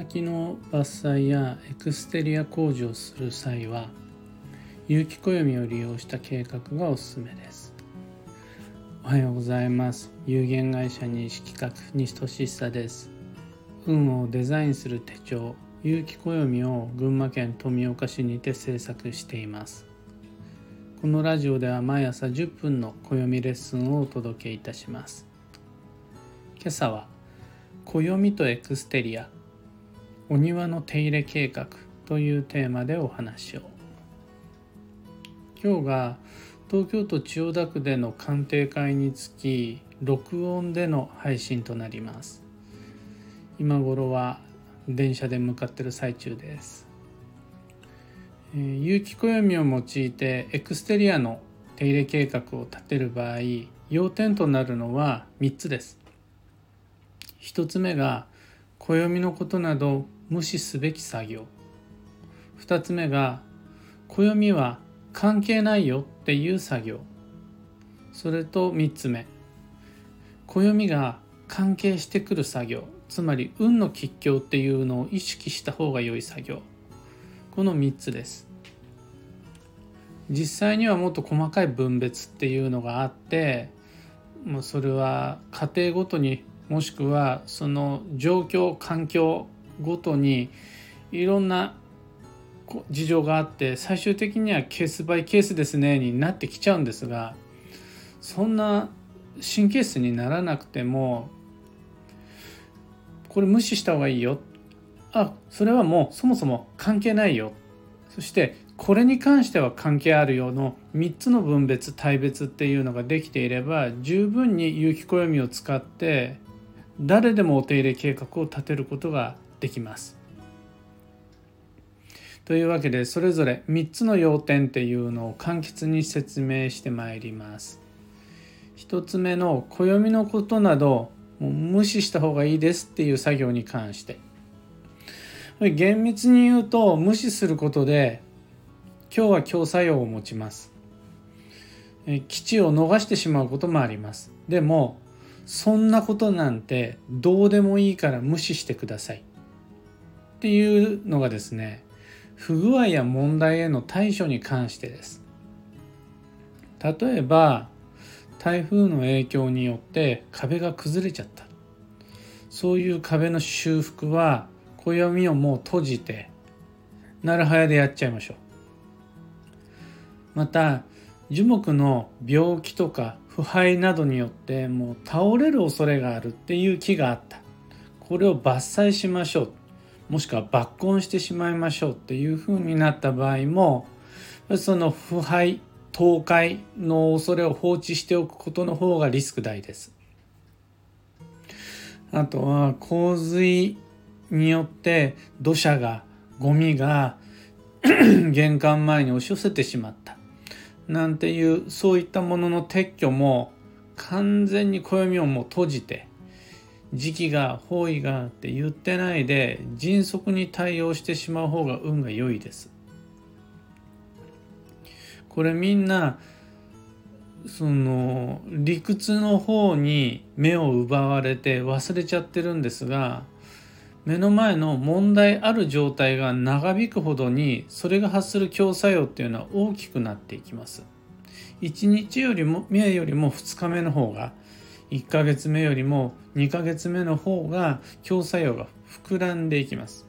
枝木の伐採やエクステリア工事をする際は有機暦を利用した計画がおすすめです。おはようございます。有限会社西企画西俊久です。運をデザインする手帳有機暦を群馬県富岡市にて制作しています。このラジオでは毎朝10分の暦レッスンをお届けいたします。今朝は暦とエクステリアお庭の手入れ計画というテーマでお話を。今日が東京都千代田区での鑑定会につき録音での配信となります。今頃は電車で向かってる最中です、えー、有機暦を用いてエクステリアの手入れ計画を立てる場合要点となるのは3つです。1つ目が暦のことなど無視すべき作業。2つ目が暦は関係ないよっていう作業。それと3つ目暦が関係してくる作業。つまり運の吉凶っていうのを意識した方が良い作業。この3つです。実際にはもっと細かい分別っていうのがあってもうそれは家庭ごとにもしくはその状況環境ごとにいろんな事情があって最終的にはケースバイケースですねになってきちゃうんですがそんな神経質にならなくてもこれ無視した方がいいよ。あそれはもうそもそも関係ないよ。そしてこれに関しては関係あるよ。の3つの分別対別っていうのができていれば十分に有機暦を使って誰でもお手入れ計画を立てることができます。というわけでそれぞれ3つの要点っていうのを簡潔に説明してまいります。1つ目の暦のことなどもう無視した方がいいですっていう作業に関して厳密に言うと無視することで今日は強作用を持ちます基地を逃してしまうこともありますでもそんなことなんてどうでもいいから無視してくださいっていうのがですね不具合や問題への対処に関してです。例えば台風の影響によって壁が崩れちゃった。そういう壁の修復は暦をもう閉じてなるはやでやっちゃいましょう。また樹木の病気とか腐敗などによってもう倒れる恐れがあるっていう木があった。これを伐採しましょうもしくは抜根してしまいましょうっていうふうになった場合もその腐敗倒壊の恐れを放置しておくことの方がリスク大です。あとは洪水によって土砂がゴミが 玄関前に押し寄せてしまったなんていうそういったものの撤去も完全に暦をもう閉じて時期が方位がって言ってないで迅速に対応してしまう方が運が良いです。これみんなその理屈の方に目を奪われて忘れちゃってるんですが目の前の問題ある状態が長引くほどにそれが発する強作用っていうのは大きくなっていきます。1日よりも目よりも2日目の方が1ヶ月目よりも2ヶ月目の方が強作用が膨らんでいきます。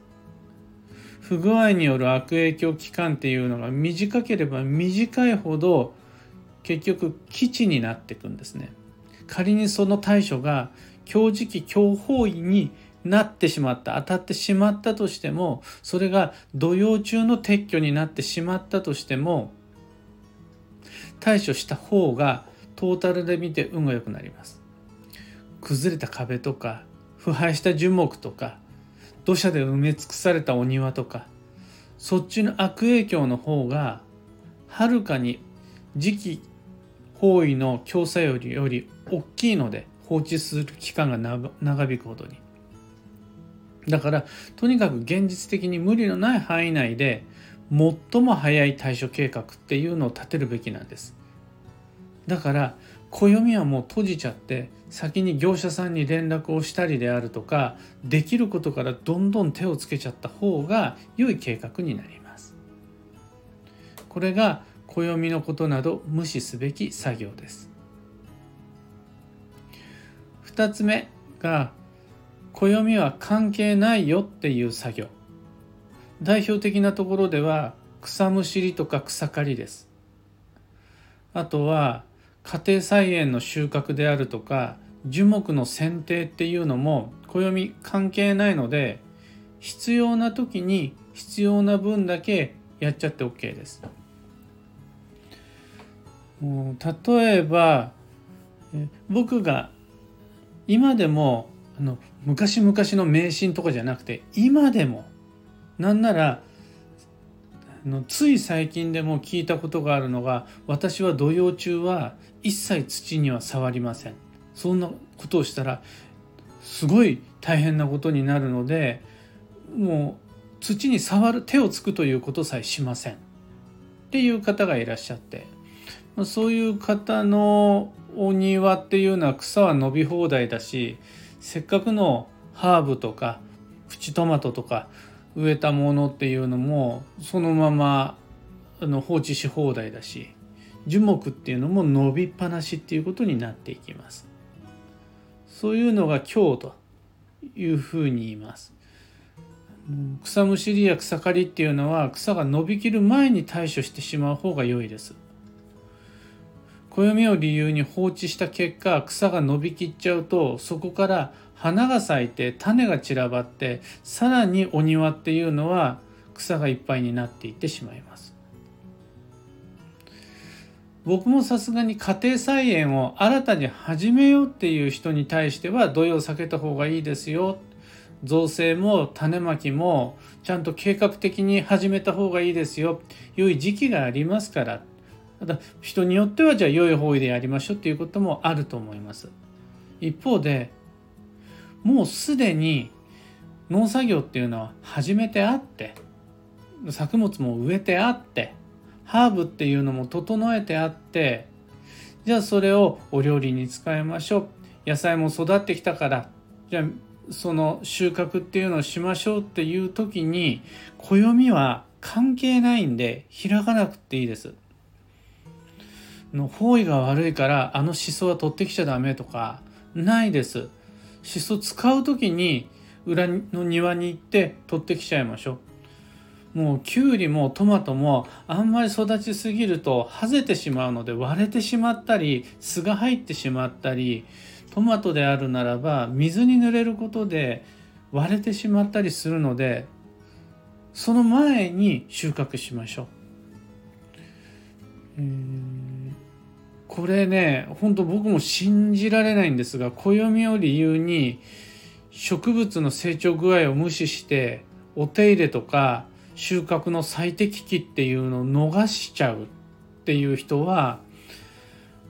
不具合による悪影響期間っていうのが短ければ短いほど結局基地になっていくんですね。仮にその対処が強磁気強方位になってしまった当たってしまったとしてもそれが土曜中の撤去になってしまったとしても対処した方がトータルで見て運が良くなります。崩れた壁とか腐敗した樹木とか土砂で埋め尽くされたお庭とかそっちの悪影響の方がはるかに時期方位の強さよりより大きいので放置する期間が長引くほどに。だからとにかく現実的に無理のない範囲内で最も早い対処計画っていうのを立てるべきなんです。だから暦はもう閉じちゃって先に業者さんに連絡をしたりであるとかできることからどんどん手をつけちゃった方が良い計画になります。これが暦のことなど無視すべき作業です。2つ目が暦は関係ないよっていう作業。代表的なところでは草むしりとか草刈りです。あとは家庭菜園の収穫であるとか樹木の剪定っていうのも暦関係ないので必要な時に必要な分だけやっちゃって OK です。例えば僕が今でもあの昔々の迷信とかじゃなくて今でもなんならのつい最近でも聞いたことがあるのが私は土曜中は一切土には触りません。そんなことをしたらすごい大変なことになるのでもう土に触る手をつくということさえしません。っていう方がいらっしゃって。そういう方のお庭っていうのは草は伸び放題だしせっかくのハーブとかプチトマトとか植えたものっていうのもそのままあの放置し放題だし樹木っていうのも伸びっぱなしっていうことになっていきます。そういうのが今日というふうに言います。草むしりや草刈りっていうのは草が伸びきる前に対処してしまう方が良いです。暦を理由に放置した結果草が伸びきっちゃうとそこから花が咲いて種が散らばってさらにお庭っていうのは草がいっぱいになっていってしまいます。僕もさすがに家庭菜園を新たに始めようっていう人に対しては土曜避けた方がいいですよ。造成も種まきもちゃんと計画的に始めた方がいいですよ。良い時期がありますから。ただ人によってはじゃあ良い方位でやりましょうっていうこともあると思います。一方でもうすでに農作業っていうのは始めてあって作物も植えてあってハーブっていうのも整えてあってじゃあそれをお料理に使いましょう野菜も育ってきたからじゃあその収穫っていうのをしましょうっていう時に暦は関係ないんで開かなくていいです。の方位が悪いからあのシソは取ってきちゃダメとかないです。シソ使う時に裏の庭に行って取ってきちゃいましょう。もうきゅうりもトマトもあんまり育ちすぎるとはぜてしまうので割れてしまったり巣が入ってしまったりトマトであるならば水に濡れることで割れてしまったりするのでその前に収穫しましょう。えー、これね本当僕も信じられないんですが暦を理由に植物の成長具合を無視してお手入れとか収穫の最適期っていうのを逃しちゃうっていう人は、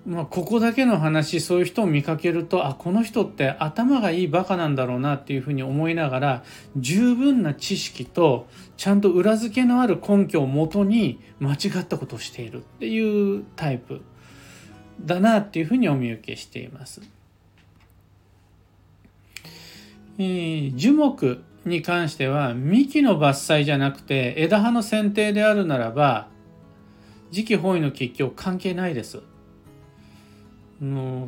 まあ、ここだけの話そういう人を見かけるとあこの人って頭がいいバカなんだろうなっていうふうに思いながら十分な知識とちゃんと裏付けのある根拠をもとに間違ったことをしているっていうタイプ。だなっていうふうにお見受けしています。えー、樹木に関しては幹の伐採じゃなくて枝葉の剪定であるならば時期本位の結局関係ないです。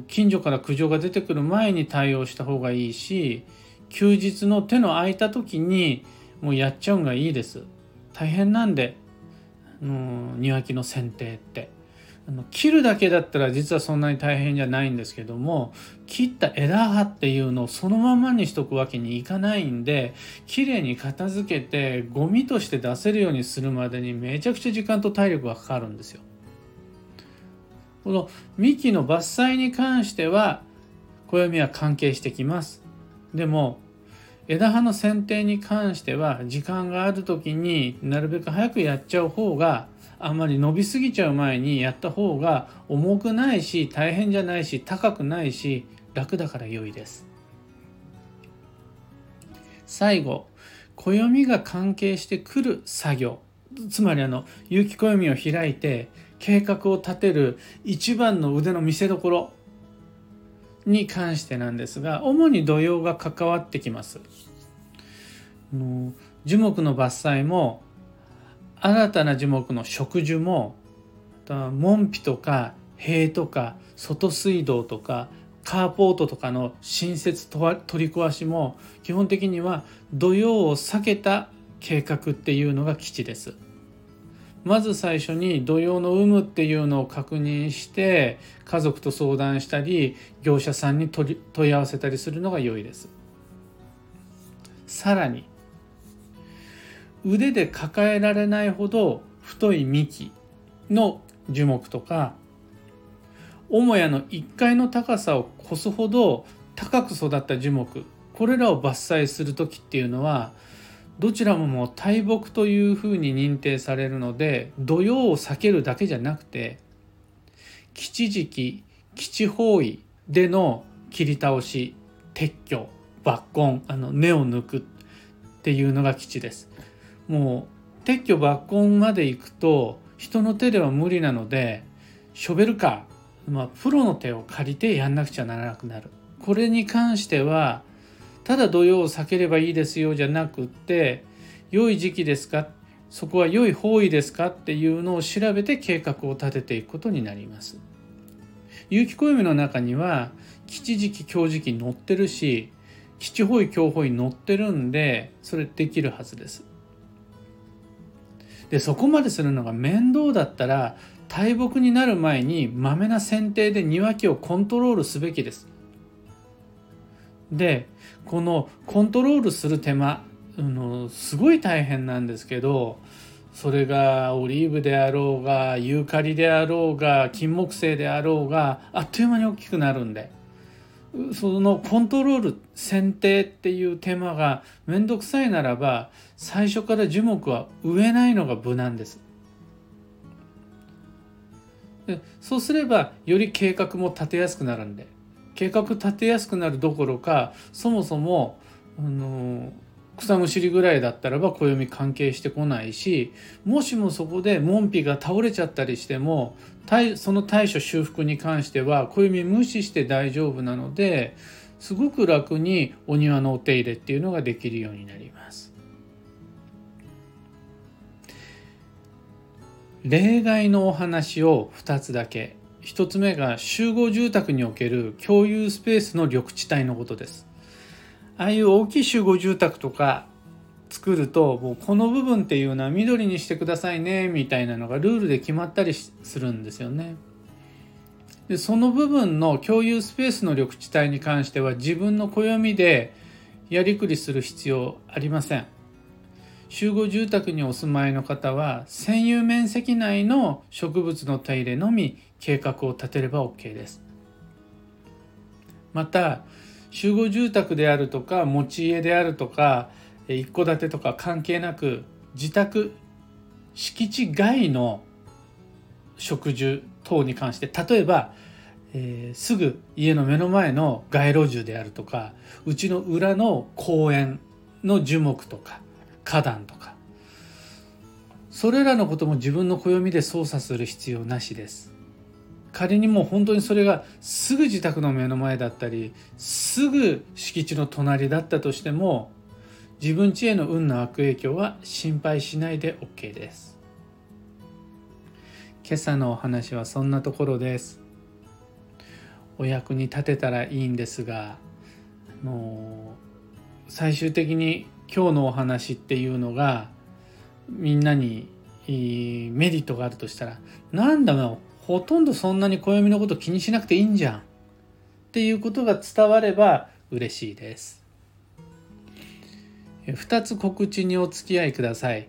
近所から苦情が出てくる前に対応した方がいいし休日の手の空いた時にもうやっちゃうんがいいです。大変なんで庭木の剪定って。あの切るだけだったら実はそんなに大変じゃないんですけども切った枝葉っていうのをそのままにしとくわけにいかないんで綺麗に片付けてゴミとして出せるようにするまでにめちゃくちゃ時間と体力がかかるんですよ。この幹の伐採に関しては暦は関係してきます。でも枝葉の剪定に関しては時間がある時になるべく早くやっちゃう方があんまり伸びすぎちゃう前にやった方が重くないし大変じゃないし高くないし楽だから良いです最後暦が関係してくる作業つまりあの有機暦を開いて計画を立てる一番の腕の見せ所に関してなんですが主に土曜が関わってきます。樹木の伐採も新たな樹木の植樹も門扉とか塀とか外水道とかカーポートとかの新設取り壊しも基本的には土曜を避けた計画っていうのが基地です。まず最初に土曜の有無っていうのを確認して家族と相談したり業者さんに問い合わせたりするのが良いです。さらに腕で抱えられないほど太い幹の樹木とか母屋の1階の高さを越すほど高く育った樹木これらを伐採する時っていうのはどちらももう大木というふうに認定されるので土曜を避けるだけじゃなくて基地時期基地方位での切り倒し撤去抜根あの根を抜くっていうのが基地です。もう撤去抜根まで行くと人の手では無理なのでショベルカー、まあ、プロの手を借りてやんなくちゃならなくなるこれに関してはただ土曜を避ければいいですよじゃなくって良い時期ですか？そこは良い方位ですかっていうのを調べて計画を立てていくことになります。有機暦の中には基地時期強時期載ってるし基地方位強方位載ってるんでそれできるはずです。でそこまでするのが面倒だったら大木になる前にまめな剪定で庭木をコントロールすべきです。でこのコントロールする手間のすごい大変なんですけどそれがオリーブであろうがユーカリであろうが金木犀であろうがあっという間に大きくなるんでそのコントロール選定っていう手間が面倒くさいならば最初から樹木は植えないのが無難です。でそうすればより計画も立てやすくなるんで計画立てやすくなるどころかそもそもあの草むしりぐらいだったらば暦関係してこないしもしもそこで門扉が倒れちゃったりしてもその対処修復に関しては暦無視して大丈夫なのですごく楽にお庭のお手入れっていうのができるようになります。例外のお話を2つだけ1つ目が集合住宅における共有スペースの緑地帯のことですああいう大きい集合住宅とか作るともうこの部分っていうのは緑にしてくださいねみたいなのがルールで決まったりするんですよねでその部分の共有スペースの緑地帯に関しては自分の暦でやりくりする必要ありません集合住宅にお住まいの方は占有面積内の植物の手入れのみ計画を立てれば OK です。また集合住宅であるとか持ち家であるとか一戸建てとか関係なく自宅敷地外の植樹等に関して例えば、えー、すぐ家の目の前の街路樹であるとかうちの裏の公園の樹木とか花壇とかそれらのことも自分の暦で操作する必要なしです。仮にもう本当にそれがすぐ自宅の目の前だったりすぐ敷地の隣だったとしても自分家への運の悪影響は心配しないで OK です。今朝のお話はそんなところです。お役に立てたらいいんですがもう最終的に今日のお話っていうのがみんなにメリットがあるとしたらなんだろう？ほとんどそんなに暦のこと気にしなくていいんじゃんっていうことが伝われば嬉しいです。2つ告知にお付き合いください。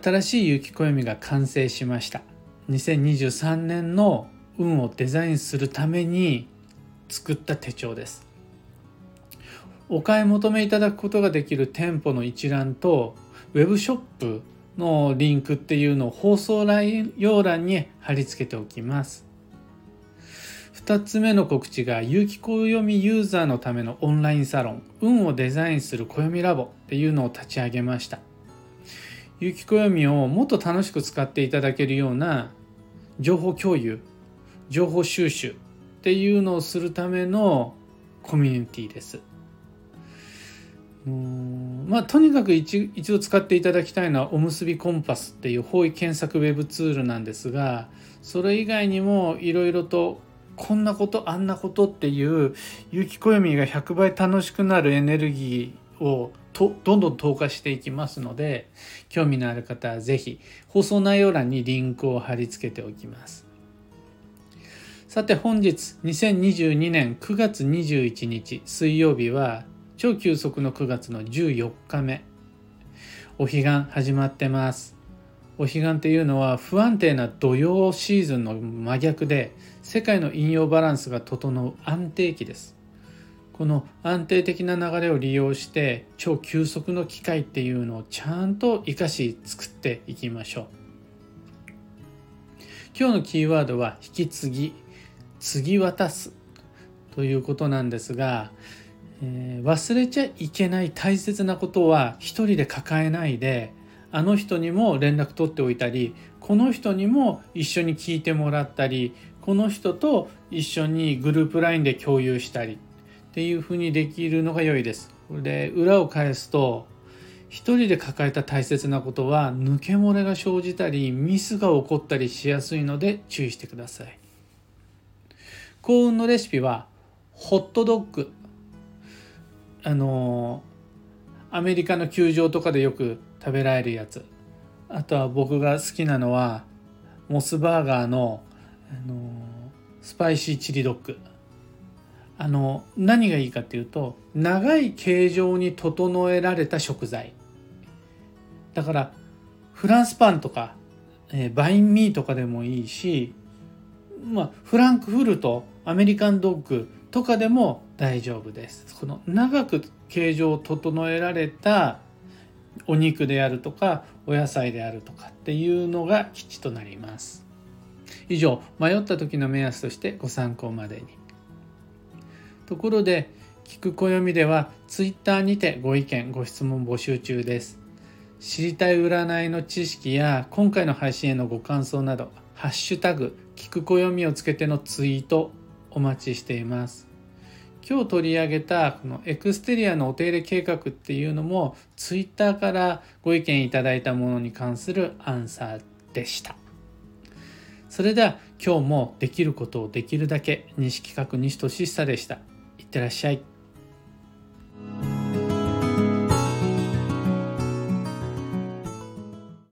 新しい雪暦が完成しました。2023年の運をデザインするために作った手帳です。お買い求めいただくことができる店舗の一覧とウェブショップのリンクっていうのを放送内容欄に貼り付けておきます。2つ目の告知が有機暦ユーザーのためのオンラインサロン運をデザインする暦ラボっていうのを立ち上げました。有機暦をもっと楽しく使っていただけるような情報共有情報収集っていうのをするためのコミュニティです。うんまあ、とにかく一一度使っていただきたいのはおむすびコンパスっていう方位検索ウェブツールなんですがそれ以外にもいろいろとこんなことあんなことっていう有機暦が100倍楽しくなるエネルギーをとどんどん投下していきますので興味のある方は是非放送内容欄にリンクを貼り付けておきます。さて本日2022年9月21日水曜日は超急速の9月の14日目。お彼岸始まってます。お彼岸っていうのは不安定な土曜シーズンの真逆で世界の引用バランスが整う安定期です。この安定的な流れを利用して超急速の機械っていうのをちゃんと活かし作っていきましょう。今日のキーワードは引き継ぎ継ぎ渡すということなんですがえー、忘れちゃいけない大切なことは一人で抱えないであの人にも連絡取っておいたりこの人にも一緒に聞いてもらったりこの人と一緒にグループ LINE で共有したりっていうふうにできるのが良いです。で裏を返すと一人で抱えた大切なことは抜け漏れが生じたりミスが起こったりしやすいので注意してください。幸運のレシピはホットドッグあのアメリカの球場とかでよく食べられるやつ。あとは僕が好きなのはモスバーガーの、あのスパイシーチリドッグ。あの何がいいかっていうと長い形状に整えられた食材。だからフランスパンとか、えー、バインミーとかでもいいしまあフランクフルトアメリカンドッグとかでも大丈夫です。この長く形状を整えられたお肉であるとかお野菜であるとかっていうのが基地となります。以上迷った時の目安としてご参考までに。ところで聞く暦では Twitter にてご意見ご質問募集中です。知りたい占いの知識や今回の配信へのご感想などハッシュタグ聞く暦をつけてのツイートお待ちしています。今日取り上げたこのエクステリアのお手入れ計画っていうのも Twitter からご意見いただいたものに関するアンサーでした。それでは今日もできることをできるだけ西企画西俊久でした。いってらっしゃい。